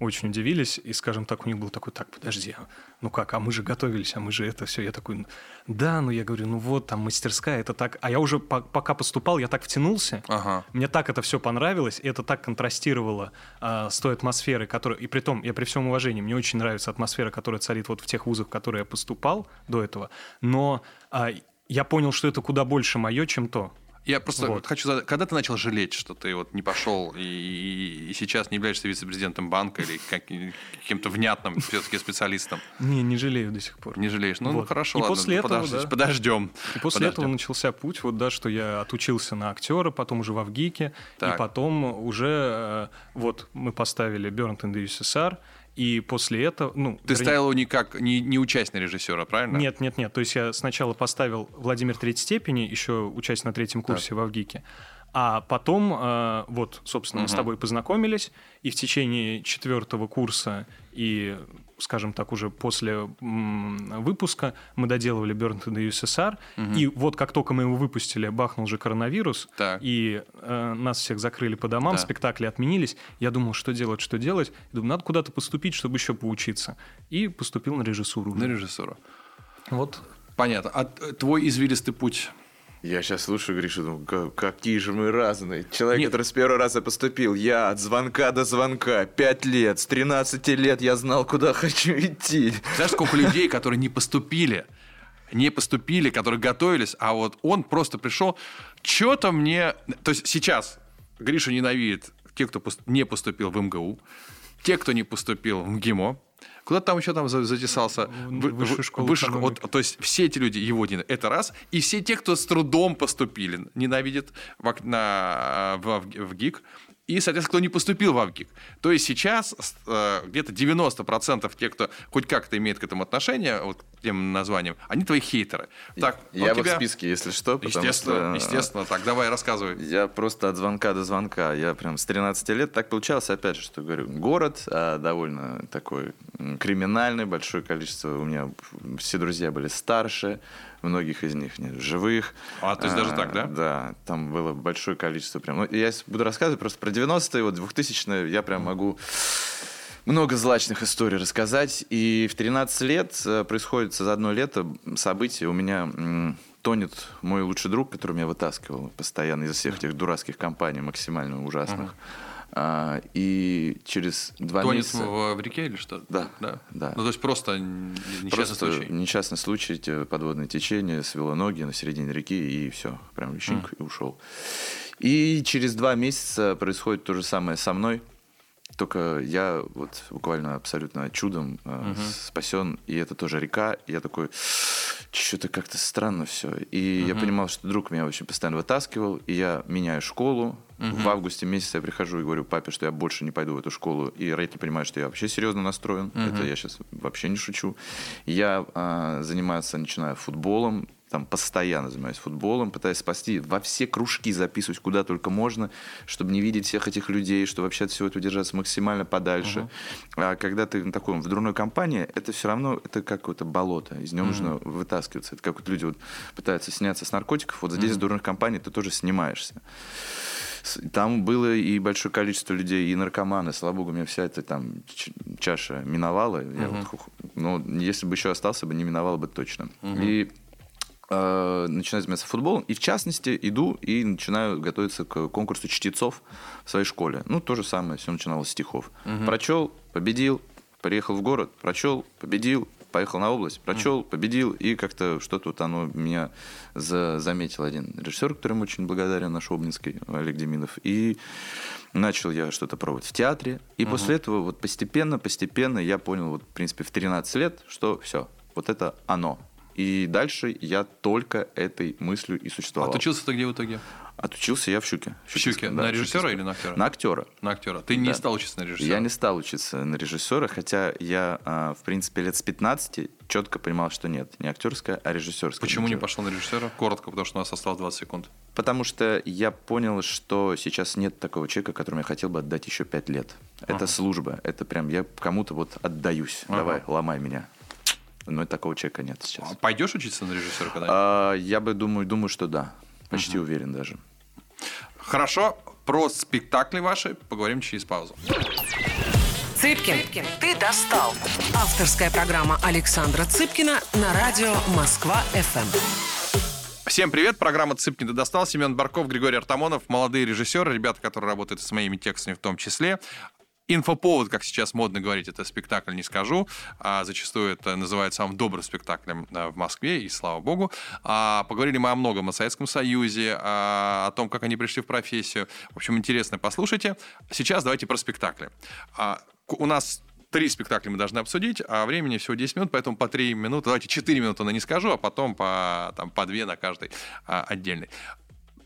очень удивились, и, скажем так, у них был такой, так, подожди, ну как, а мы же готовились, а мы же это все. Я такой, да, ну я говорю, ну вот, там мастерская, это так. А я уже по пока поступал, я так втянулся, ага. мне так это все понравилось, и это так контрастировало а, с той атмосферой, которая... И при том, я при всем уважении, мне очень нравится атмосфера, которая царит вот в тех вузах, в которые я поступал до этого, но а, я понял, что это куда больше мое, чем то. Я просто вот. хочу задать, когда ты начал жалеть, что ты вот не пошел и, и сейчас не являешься вице-президентом банка или как, каким-то внятным все-таки специалистом? Не, не жалею до сих пор. Не жалеешь? Ну, вот. ну хорошо, и ладно, после этого, подожди, да. подождем. И после подождем. этого начался путь, вот да, что я отучился на актера, потом уже в Авгике, и потом уже э, вот мы поставили Burnt in the USSR, и после этого... Ну, Ты вернее... ставил его не как не, не участник режиссера, правильно? Нет, нет, нет. То есть я сначала поставил Владимир третьей степени, еще учась на третьем курсе так. в Авгике. А потом, э, вот, собственно, угу. мы с тобой познакомились, и в течение четвертого курса и, скажем так, уже после выпуска мы доделывали Burn to the USSR, угу. и вот как только мы его выпустили, бахнул же коронавирус, так. и э, нас всех закрыли по домам, да. спектакли отменились. Я думал, что делать, что делать. Я думаю, надо куда-то поступить, чтобы еще поучиться. И поступил на режиссуру. На режиссуру. Вот. Понятно. А твой извилистый путь я сейчас слушаю Гришу, думаю, какие же мы разные. Человек, Нет. который с первого раза поступил, я от звонка до звонка, пять лет, с 13 лет я знал, куда хочу идти. Знаешь, сколько людей, которые не поступили, не поступили, которые готовились, а вот он просто пришел, что-то мне... То есть сейчас Гриша ненавидит те, кто не поступил в МГУ, те, кто не поступил в МГИМО, Куда там еще там затесался? Высшую школу. Высшую, вот, то есть все эти люди его ненавидят. Это раз. И все те, кто с трудом поступили, ненавидят в, на, в, в ГИК и, соответственно, кто не поступил в Авгик. То есть сейчас э, где-то 90% тех, кто хоть как-то имеет к этому отношение, вот тем названиям, они твои хейтеры. Так, я тебя... в списке, если что. Естественно, что... естественно. Так, давай, рассказывай. Я просто от звонка до звонка. Я прям с 13 лет так получалось, опять же, что говорю, город а, довольно такой криминальный, большое количество. У меня все друзья были старше, многих из них нет живых. А, то есть а, даже так, да? Да, там было большое количество прям. Ну, я буду рассказывать просто про 90-е, вот 2000-е я прям могу много злачных историй рассказать. И в 13 лет э, происходит за одно лето событие. У меня тонет мой лучший друг, который меня вытаскивал постоянно из всех этих дурацких компаний максимально ужасных. Uh-huh. А, и через два Тонет месяца... в, в реке или что? Да, да, да. Ну, то есть просто несчастный просто случай? несчастный случай, подводное течение, свело ноги на середине реки, и все, прям лещинка, mm. и ушел. И через два месяца происходит то же самое со мной, только я вот буквально абсолютно чудом uh-huh. спасен, и это тоже река. И я такой, что-то как-то странно все. И uh-huh. я понимал, что друг меня очень постоянно вытаскивал, и я меняю школу. Uh-huh. В августе месяце я прихожу и говорю папе, что я больше не пойду в эту школу, и родители понимают, что я вообще серьезно настроен. Uh-huh. Это я сейчас вообще не шучу. Я а, заниматься начинаю футболом, там постоянно занимаюсь футболом, пытаюсь спасти, во все кружки записываюсь, куда только можно, чтобы не видеть всех этих людей, чтобы вообще от всего этого держаться максимально подальше. Uh-huh. А когда ты на таком в дурной компании, это все равно это какое-то болото, из него uh-huh. нужно вытаскиваться. Это как вот люди вот пытаются сняться с наркотиков, вот здесь uh-huh. в дурных компаниях ты тоже снимаешься. Там было и большое количество людей, и наркоманы. Слава богу, у меня вся эта там чаша миновала. Я uh-huh. вот, но если бы еще остался бы, не миновала бы точно. Uh-huh. И начинаю заниматься футболом, и в частности иду и начинаю готовиться к конкурсу чтецов в своей школе. Ну, то же самое, все начиналось с стихов. Угу. Прочел, победил, приехал в город, прочел, победил, поехал на область, прочел, победил, и как-то что-то вот оно меня за, заметил один режиссер, которому очень благодарен, наш Обнинский, Олег Деминов, и начал я что-то пробовать в театре, и угу. после этого вот постепенно, постепенно я понял, вот, в принципе, в 13 лет, что все, вот это оно, и дальше я только этой мыслью и существовал. Отучился ты где в итоге? Отучился я в Щуке. В Щуке? Да, на режиссера или на актера? На актера. На актера. Ты да. не стал учиться на режиссера? Я не стал учиться на режиссера, хотя я, а, в принципе, лет с 15 четко понимал, что нет, не актерская, а режиссерская. Почему не пошел на режиссера? Коротко, потому что у нас осталось 20 секунд. Потому что я понял, что сейчас нет такого человека, которому я хотел бы отдать еще 5 лет. Это ага. служба, это прям я кому-то вот отдаюсь. Ага. Давай, ломай меня. Но такого человека нет сейчас. А пойдешь учиться на режиссера когда-нибудь? А, я бы думаю, думаю, что да. Почти угу. уверен даже. Хорошо. Про спектакли ваши поговорим через паузу. Цыпкин, Цыпкин, ты достал. Авторская программа Александра Цыпкина на радио Москва-ФМ. Всем привет, программа «Цыпкин ты достал». Семен Барков, Григорий Артамонов, молодые режиссеры, ребята, которые работают с моими текстами в том числе. Инфоповод, как сейчас модно говорить, это спектакль не скажу. А зачастую это называют самым добрым спектаклем э, в Москве, и слава богу. А, поговорили мы о многом, о Советском Союзе, о, о том, как они пришли в профессию. В общем, интересно, послушайте. Сейчас давайте про спектакли. А, у нас три спектакля мы должны обсудить, а времени всего 10 минут, поэтому по 3 минуты, давайте 4 минуты на не скажу, а потом по, там, по 2 на каждый а, отдельный.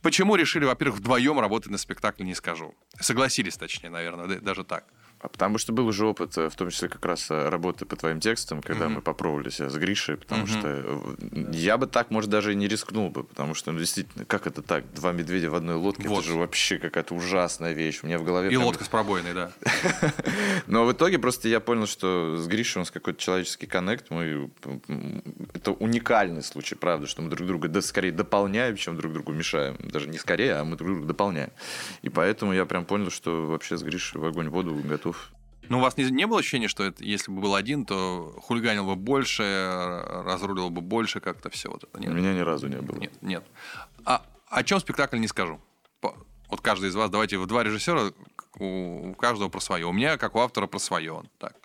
Почему решили, во-первых, вдвоем работать на спектакле, не скажу. Согласились, точнее, наверное, даже так. А потому что был уже опыт, э, в том числе как раз э, работы по твоим текстам, когда mm-hmm. мы попробовали себя с Гришей, потому mm-hmm. что э, я бы так, может, даже и не рискнул бы, потому что, ну, действительно, как это так? Два медведя в одной лодке, вот. это же вообще какая-то ужасная вещь. У меня в голове... И прям... лодка с пробоиной, да. Но в итоге просто я понял, что с Гришей у нас какой-то человеческий коннект, мы... Это уникальный случай, правда, что мы друг друга да, скорее дополняем, чем друг другу мешаем. Даже не скорее, а мы друг друга дополняем. И поэтому я прям понял, что вообще с Гришей в огонь в готов ну, у вас не, не было ощущения, что это, если бы был один, то хулиганил бы больше, разрулил бы больше как-то все вот это? Нет? У меня ни разу не было. Нет, нет. А о чем спектакль не скажу. Вот каждый из вас, давайте, в два режиссера, у каждого про свое. У меня, как у автора, про свое. Так.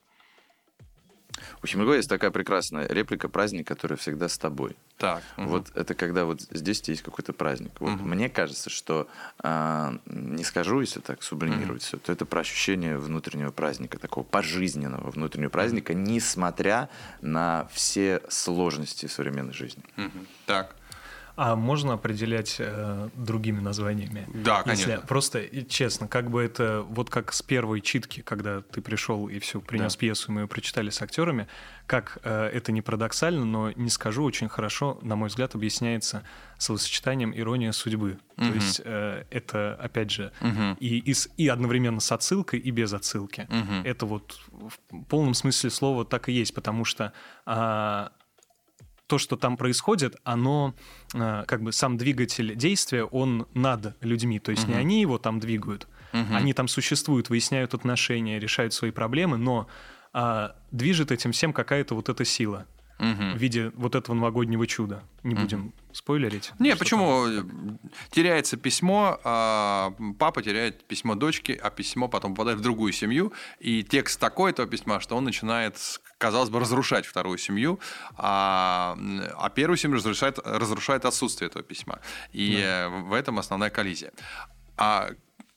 У Хемингуэя есть такая прекрасная реплика «Праздник, который всегда с тобой». Так. Угу. Вот это когда вот здесь есть какой-то праздник. Вот угу. Мне кажется, что а, не скажу, если так сублимировать угу. все, то это про ощущение внутреннего праздника, такого пожизненного внутреннего праздника, угу. несмотря на все сложности современной жизни. Угу. Так. А можно определять э, другими названиями? Да, конечно. Если, просто честно, как бы это вот как с первой читки, когда ты пришел и все принес да. пьесу, мы ее прочитали с актерами, как э, это не парадоксально, но не скажу, очень хорошо, на мой взгляд, объясняется словосочетанием ирония судьбы. Угу. То есть э, это опять же угу. и, и, и одновременно с отсылкой и без отсылки. Угу. Это вот в полном смысле слова так и есть, потому что э, то, что там происходит, оно э, как бы сам двигатель действия, он над людьми. То есть угу. не они его там двигают, угу. они там существуют, выясняют отношения, решают свои проблемы, но а, движет этим всем какая-то вот эта сила угу. в виде вот этого новогоднего чуда. Не угу. будем спойлерить. Не, почему? Теряется письмо, а папа теряет письмо дочки, а письмо потом попадает в другую семью, и текст такой этого письма, что он начинает, казалось бы, разрушать вторую семью, а, а первую семью разрушает, разрушает отсутствие этого письма. И да. в этом основная коллизия. А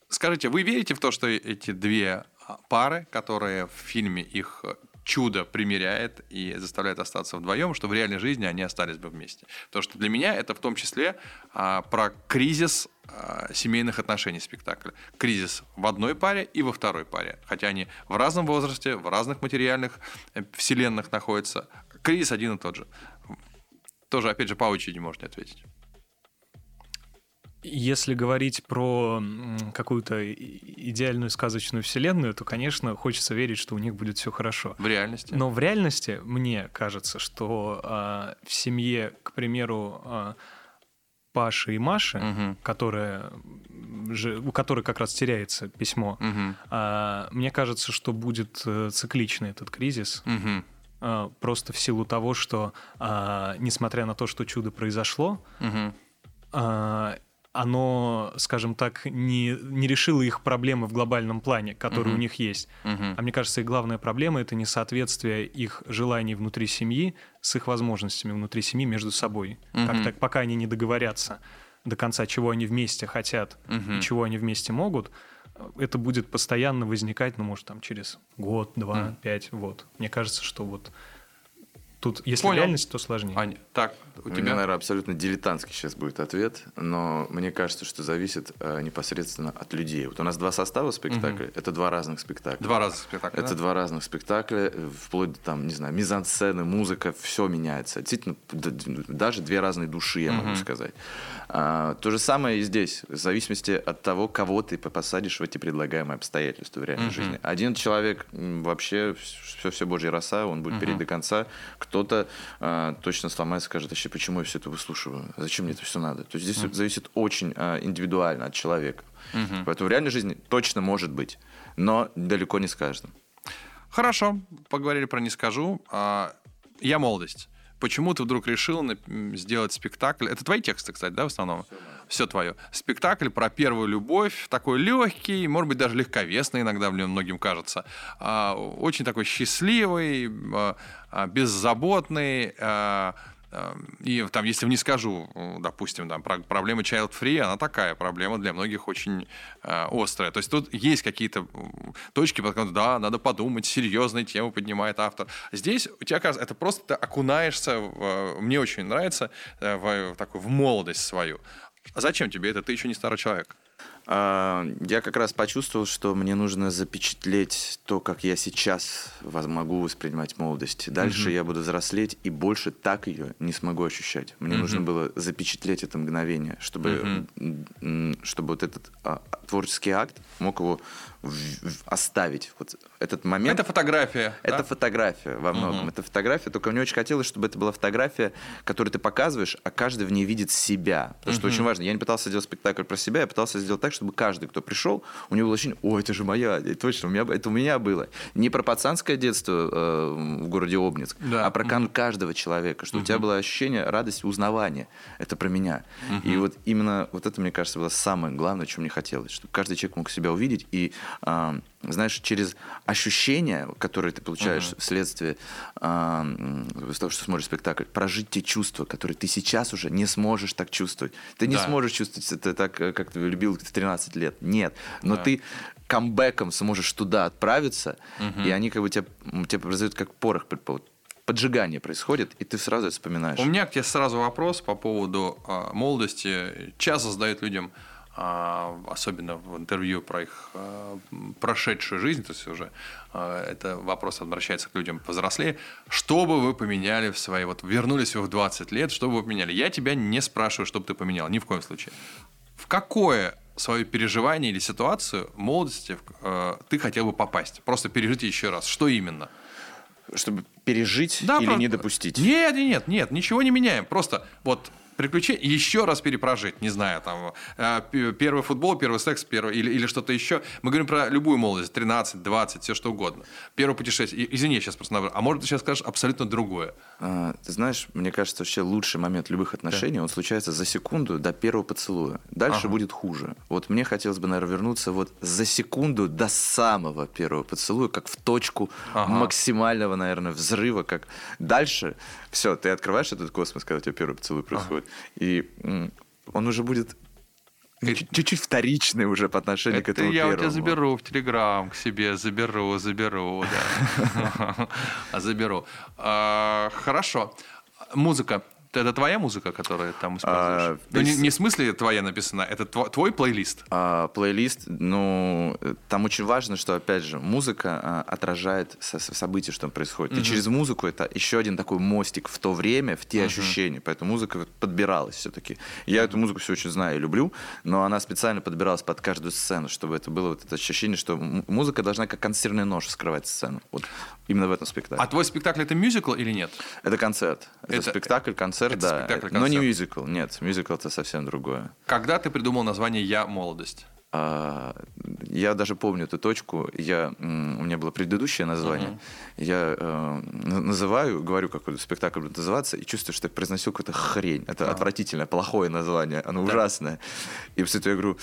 скажите, вы верите в то, что эти две пары, которые в фильме их чудо примеряет и заставляет остаться вдвоем, что в реальной жизни они остались бы вместе. Потому что для меня это в том числе а, про кризис а, семейных отношений спектакля. Кризис в одной паре и во второй паре. Хотя они в разном возрасте, в разных материальных э, вселенных находятся. Кризис один и тот же. Тоже, опять же, по очереди можно ответить. Если говорить про какую-то идеальную сказочную вселенную, то, конечно, хочется верить, что у них будет все хорошо. В реальности. Но в реальности мне кажется, что э, в семье, к примеру, э, Паши и Маши, угу. которая, у которой как раз теряется письмо, угу. э, мне кажется, что будет э, цикличный этот кризис. Угу просто в силу того, что, а, несмотря на то, что чудо произошло, угу. а, оно, скажем так, не, не решило их проблемы в глобальном плане, которые uh-huh. у них есть. Uh-huh. А мне кажется, их главная проблема это несоответствие их желаний внутри семьи с их возможностями внутри семьи между собой. Uh-huh. Как так, пока они не договорятся до конца, чего они вместе хотят uh-huh. и чего они вместе могут, это будет постоянно возникать, ну, может, там через год, два, uh-huh. пять, вот. Мне кажется, что вот Тут, если Понял. реальность, то сложнее. Аня, так, у, у тебя, меня, наверное, абсолютно дилетантский сейчас будет ответ, но мне кажется, что зависит э, непосредственно от людей. Вот у нас два состава спектакля, угу. это два разных спектакля. Два разных спектакля. Это да? два разных спектакля, вплоть до там, не знаю, мизансцены, музыка, все меняется. Действительно, даже две разные души, я угу. могу сказать. А, то же самое и здесь, в зависимости от того, кого ты посадишь в эти предлагаемые обстоятельства в реальной угу. жизни. Один человек вообще все, все божья роса, он будет угу. перейти до конца кто-то э, точно сломается, скажет, вообще, почему я все это выслушиваю? Зачем мне это все надо? То есть здесь mm. зависит очень э, индивидуально от человека. Mm-hmm. Поэтому в реальной жизни точно может быть, но далеко не с каждым. Хорошо, поговорили про «не скажу». А, я молодость. Почему ты вдруг решил сделать спектакль? Это твои тексты, кстати, да, в основном? Все, Все твое. Спектакль про первую любовь, такой легкий, может быть, даже легковесный иногда многим кажется. А, очень такой счастливый, а, беззаботный, Эм, и там, если не скажу, допустим, там, про проблема child free, она такая проблема для многих очень э, острая. То есть тут есть какие-то точки, под да, надо подумать, серьезные темы поднимает автор. Здесь у тебя, кажется, это просто ты окунаешься, в, мне очень нравится, э, в, в, такую, в молодость свою. А зачем тебе это? Ты еще не старый человек. А, я как раз почувствовал, что мне нужно запечатлеть то, как я сейчас могу воспринимать молодость. Дальше угу. я буду взрослеть и больше так ее не смогу ощущать. Мне угу. нужно было запечатлеть это мгновение, чтобы, угу. чтобы вот этот а, творческий акт мог его оставить. Вот этот момент. Это фотография. Это да? фотография во многом. Угу. Это фотография, только мне очень хотелось, чтобы это была фотография, которую ты показываешь, а каждый в ней видит себя. Потому угу. что очень важно. Я не пытался сделать спектакль про себя, я пытался сделать так, чтобы каждый, кто пришел, у него было ощущение, о, это же моя, точно, у меня, это у меня было. Не про пацанское детство э, в городе Обнинск, да. а про угу. каждого человека, что угу. у тебя было ощущение радости, узнавания. Это про меня. Угу. И вот именно вот это, мне кажется, было самое главное, что мне хотелось, чтобы каждый человек мог себя увидеть и э, знаешь, через ощущения, которые ты получаешь uh-huh. вследствие э, того, что смотришь спектакль, прожить те чувства, которые ты сейчас уже не сможешь так чувствовать. Ты не да. сможешь чувствовать это так, э, как ты любил в 13 лет. Нет. Но да. ты камбэком сможешь туда отправиться, uh-huh. и они как бы тебя, тебя произойдут как порох поджигание происходит, и ты сразу это вспоминаешь. У меня к тебе сразу вопрос по поводу э, молодости. Часто задают людям особенно в интервью про их а, прошедшую жизнь, то есть уже а, это вопрос обращается к людям повзрослее, что бы вы поменяли в своей, вот вернулись вы в 20 лет, что бы вы поменяли? Я тебя не спрашиваю, что бы ты поменял, ни в коем случае. В какое свое переживание или ситуацию молодости ты хотел бы попасть? Просто пережить еще раз. Что именно? Чтобы пережить да, или про... не допустить? Нет, нет, нет, ничего не меняем. Просто вот приключения, еще раз перепрожить, не знаю, там, э, первый футбол, первый секс, первый, или, или что-то еще. Мы говорим про любую молодость, 13, 20, все что угодно. Первое путешествие. Извини, я сейчас просто набрал. А может, ты сейчас скажешь абсолютно другое? А, ты знаешь, мне кажется, вообще лучший момент любых отношений, да. он случается за секунду до первого поцелуя. Дальше ага. будет хуже. Вот мне хотелось бы, наверное, вернуться вот за секунду до самого первого поцелуя, как в точку ага. максимального, наверное, взрыва, как дальше все, ты открываешь этот космос, когда у тебя первый поцелуй происходит, ага. и он уже будет чуть-чуть вторичный уже по отношению это к этому я первому. тебя заберу в Телеграм к себе, заберу, заберу, да. Заберу. А, хорошо. Музыка. Это твоя музыка, которая там используешь? А, ну, не, не в смысле твоя написана, это тво- твой плейлист? А, плейлист, ну, там очень важно, что, опять же, музыка а, отражает со- со- события, что там происходит. И через музыку это еще один такой мостик в то время, в те ощущения. Поэтому музыка подбиралась все-таки. Я эту музыку все очень знаю и люблю, но она специально подбиралась под каждую сцену, чтобы это было вот это ощущение, что музыка должна как консервный нож вскрывать сцену. Вот именно в этом спектакле. А твой спектакль это мюзикл или нет? Это концерт. Это, Это- спектакль, концерт, это да. спектакль, Но не концерт. мюзикл. Нет, мюзикл это совсем другое. Когда ты придумал название «Я молодость»? А, Я даже помню эту точку. Я, у меня было предыдущее название. Я э, на- называю, говорю, какой спектакль будет называться, и чувствую, что я произносил какую-то хрень. Это отвратительное, плохое название, оно ужасное. И после этого я говорю,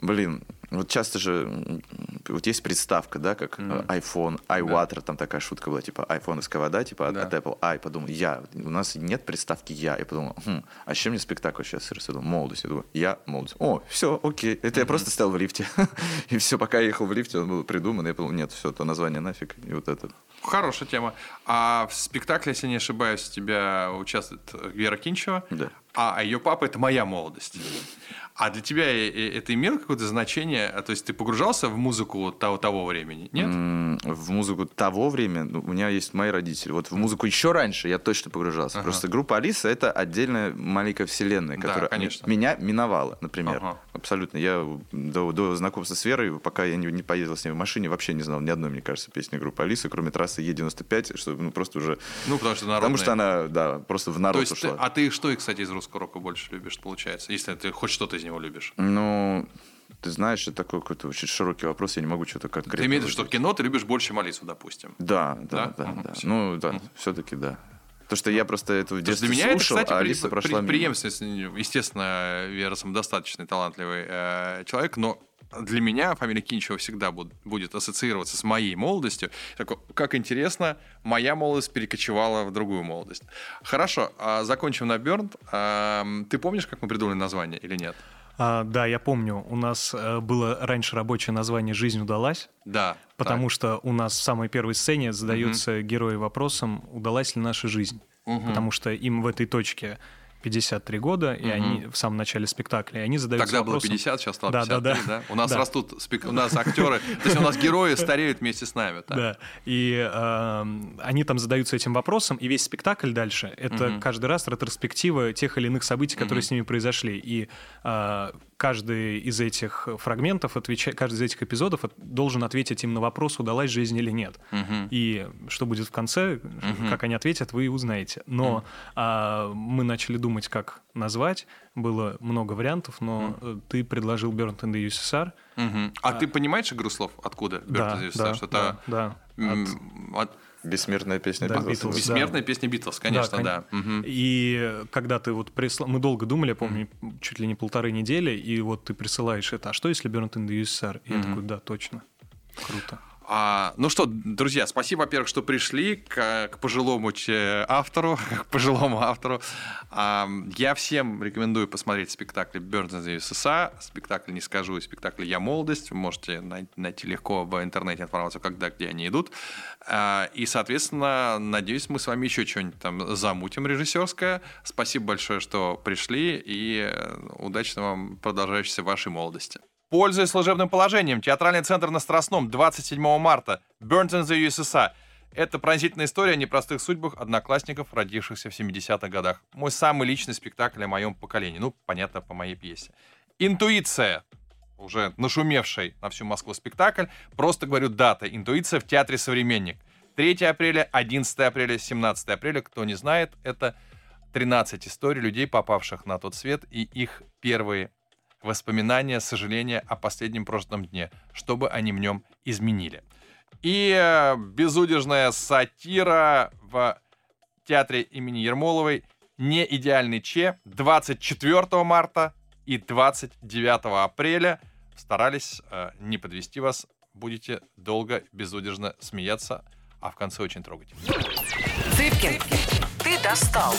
блин, вот часто же вот есть приставка, да, как э, iPhone, iWater, там такая шутка была, типа айфоновская вода, типа от, Да. от Apple. I, подумал, я. У нас нет приставки я. Я подумал, хм, а с чем мне спектакль сейчас рисую? Молодость. Я думаю, я молодость. О, все, окей. Это я просто стоял в лифте. И все, пока я ехал в лифте, он был придуман. Я подумал, нет, все, то название нафиг. И вот это. Хорошая тема. А в спектакле, если не ошибаюсь, у тебя участвует Вера Кинчева, Да. А ее папа – это «Моя молодость». А для тебя э- э- это имело какое-то значение? А, То есть ты погружался в музыку того, того времени? Нет? М, В музыку того времени ну, у меня есть мои родители. Вот в музыку еще раньше я точно погружался. Просто группа Алиса это отдельная маленькая вселенная, Да, которая конечно. м- меня миновала, например. Ага. Абсолютно. Я до, до знакомства с Верой, пока я не, не поездил с ней в машине, вообще не знал ни одной, мне кажется, песни группы Алисы, кроме трассы Е95, что ну, просто уже. Ну, потому что Потому народная. что она, да, просто в То народ есть ты- ушла. а ты что, кстати, из русского рока больше любишь, получается? Если ты хоть что-то из него любишь. Ну, ты знаешь, это такой какой-то очень широкий вопрос, я не могу что-то конкретно. Ты имеешь в виду, что кино ты любишь больше Алису, допустим? Да, да, Да? да, Мгм, да. Ну, да, все-таки да. То, что я просто это в детстве для меня слушал, это, кстати, а при- Алиса при- прошла мимо. преемственность. Естественно, Вера самодостаточный, талантливый э, человек, но для меня фамилия Кинчева всегда буд- будет ассоциироваться с моей молодостью. Такой, как интересно, моя молодость перекочевала в другую молодость. Хорошо, а закончим на Бёрн. Ты помнишь, как мы придумали название или нет? А, да, я помню, у нас э, было раньше рабочее название «Жизнь удалась», Да. потому что у нас в самой первой сцене задаются герои вопросом, удалась ли наша жизнь. Потому что им в этой точке 53 года, и они в самом начале спектакля, и они задаются Тогда было вопросом... 50, сейчас стало Да, 53, да, да? да. У нас Да. растут, спек- у нас актеры, то есть у нас герои стареют вместе с нами. так? Да, и эм, они там задаются этим вопросом, и весь спектакль дальше — это каждый раз ретроспектива тех или иных событий, которые с ними произошли. И э, каждый из этих фрагментов, отвеча... каждый из этих эпизодов от- должен ответить им на вопрос, удалась жизнь или нет. И что будет в конце, как они ответят, вы и узнаете. Но а, мы начали думать, как назвать. Было много вариантов, но э, ты предложил Burnt in the USSR. Мгм. А ты понимаешь игру слов? Откуда? Да, Bird of the да, Star? Что да, да. м, от- Бессмертная песня Да, Битлз. Битлз. да. бессмертная песня Битлз, конечно, кон- да. Мгм. И когда ты вот прислал... Мы долго думали, я помню, чуть ли не полторы недели, и вот ты присылаешь это. А что, если Burnt in the USSR? И я такой, да, точно. Круто. А, ну что, друзья, спасибо, во-первых, что пришли к, к пожилому автору, к пожилому автору. А, я всем рекомендую посмотреть спектакль Burns in USSR, спектакль «Не скажу» спектакль «Я молодость». Вы можете най- найти легко в интернете информацию, когда, где они идут. А, и, соответственно, надеюсь, мы с вами еще что-нибудь там замутим режиссерское. Спасибо большое, что пришли, и э, удачно вам продолжающейся вашей молодости. Пользуясь служебным положением, театральный центр на Страстном 27 марта. Burnt in USSR. Это пронзительная история о непростых судьбах одноклассников, родившихся в 70-х годах. Мой самый личный спектакль о моем поколении. Ну, понятно, по моей пьесе. Интуиция. Уже нашумевший на всю Москву спектакль. Просто говорю дата. Интуиция в Театре «Современник». 3 апреля, 11 апреля, 17 апреля. Кто не знает, это 13 историй людей, попавших на тот свет, и их первые воспоминания, сожаления о последнем прожитом дне, чтобы они в нем изменили. И э, безудержная сатира в театре имени Ермоловой «Не идеальный Че» 24 марта и 29 апреля. Старались э, не подвести вас. Будете долго, безудержно смеяться, а в конце очень трогать. Цыпкин, ты достал.